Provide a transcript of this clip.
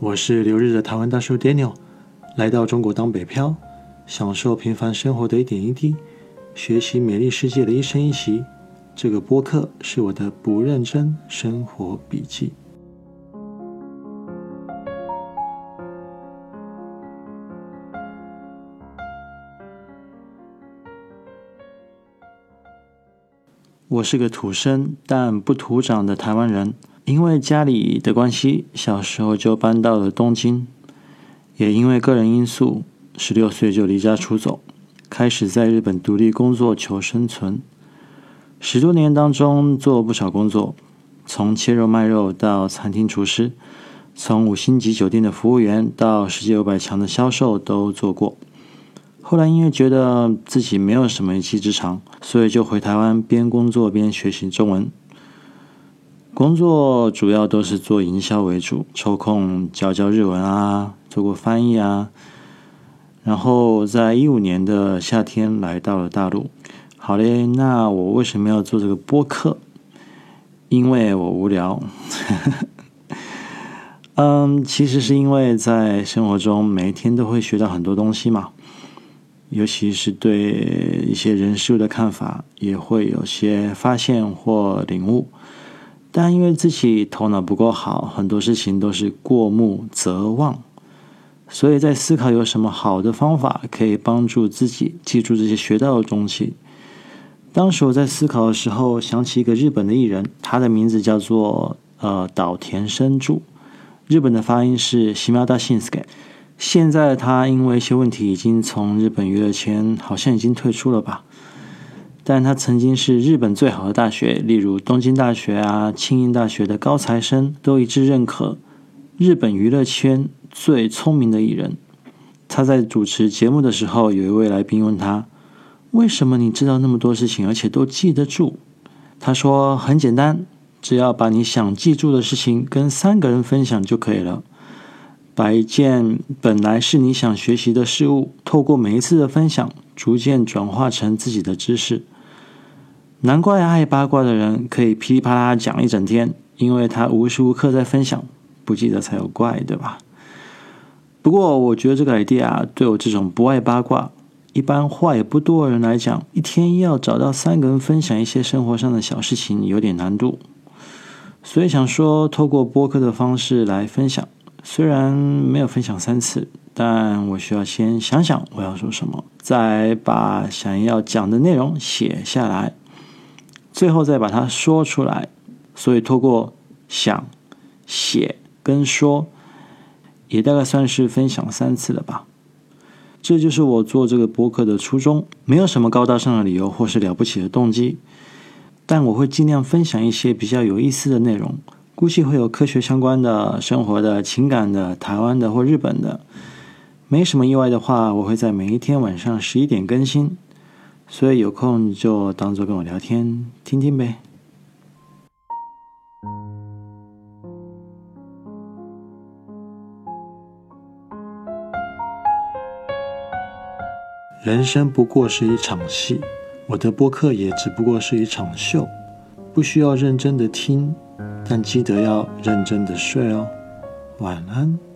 我是留日的台湾大叔 Daniel，来到中国当北漂，享受平凡生活的一点一滴，学习美丽世界的一生一息。这个播客是我的不认真生活笔记。我是个土生但不土长的台湾人，因为家里的关系，小时候就搬到了东京，也因为个人因素，十六岁就离家出走，开始在日本独立工作求生存。十多年当中做不少工作，从切肉卖肉到餐厅厨师，从五星级酒店的服务员到世界五百强的销售都做过。后来因为觉得自己没有什么一技之长，所以就回台湾边工作边学习中文。工作主要都是做营销为主，抽空教教日文啊，做过翻译啊。然后在一五年的夏天来到了大陆。好嘞，那我为什么要做这个播客？因为我无聊。嗯，其实是因为在生活中每一天都会学到很多东西嘛。尤其是对一些人事物的看法，也会有些发现或领悟。但因为自己头脑不够好，很多事情都是过目则忘，所以在思考有什么好的方法可以帮助自己记住这些学到的东西。当时我在思考的时候，想起一个日本的艺人，他的名字叫做呃岛田伸助，日本的发音是西马达信斯盖。现在他因为一些问题，已经从日本娱乐圈好像已经退出了吧。但他曾经是日本最好的大学，例如东京大学啊、庆应大学的高材生都一致认可日本娱乐圈最聪明的艺人。他在主持节目的时候，有一位来宾问他：“为什么你知道那么多事情，而且都记得住？”他说：“很简单，只要把你想记住的事情跟三个人分享就可以了。”把一件本来是你想学习的事物，透过每一次的分享，逐渐转化成自己的知识。难怪爱八卦的人可以噼里啪啦讲一整天，因为他无时无刻在分享，不记得才有怪，对吧？不过，我觉得这个 idea 对我这种不爱八卦、一般话也不多的人来讲，一天要找到三个人分享一些生活上的小事情，有点难度。所以想说，透过播客的方式来分享。虽然没有分享三次，但我需要先想想我要说什么，再把想要讲的内容写下来，最后再把它说出来。所以，透过想、写跟说，也大概算是分享三次了吧。这就是我做这个播客的初衷，没有什么高大上的理由或是了不起的动机，但我会尽量分享一些比较有意思的内容。估计会有科学相关的、生活的、情感的、台湾的或日本的，没什么意外的话，我会在每一天晚上十一点更新，所以有空就当做跟我聊天听听呗。人生不过是一场戏，我的播客也只不过是一场秀，不需要认真的听。但记得要认真的睡哦，晚安。